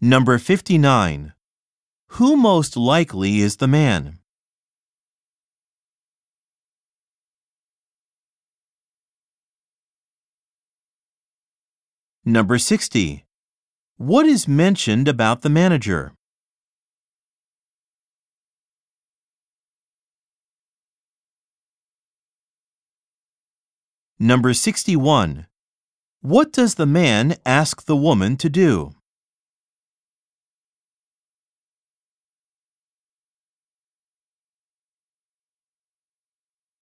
Number 59. Who most likely is the man? Number 60. What is mentioned about the manager? Number 61. What does the man ask the woman to do?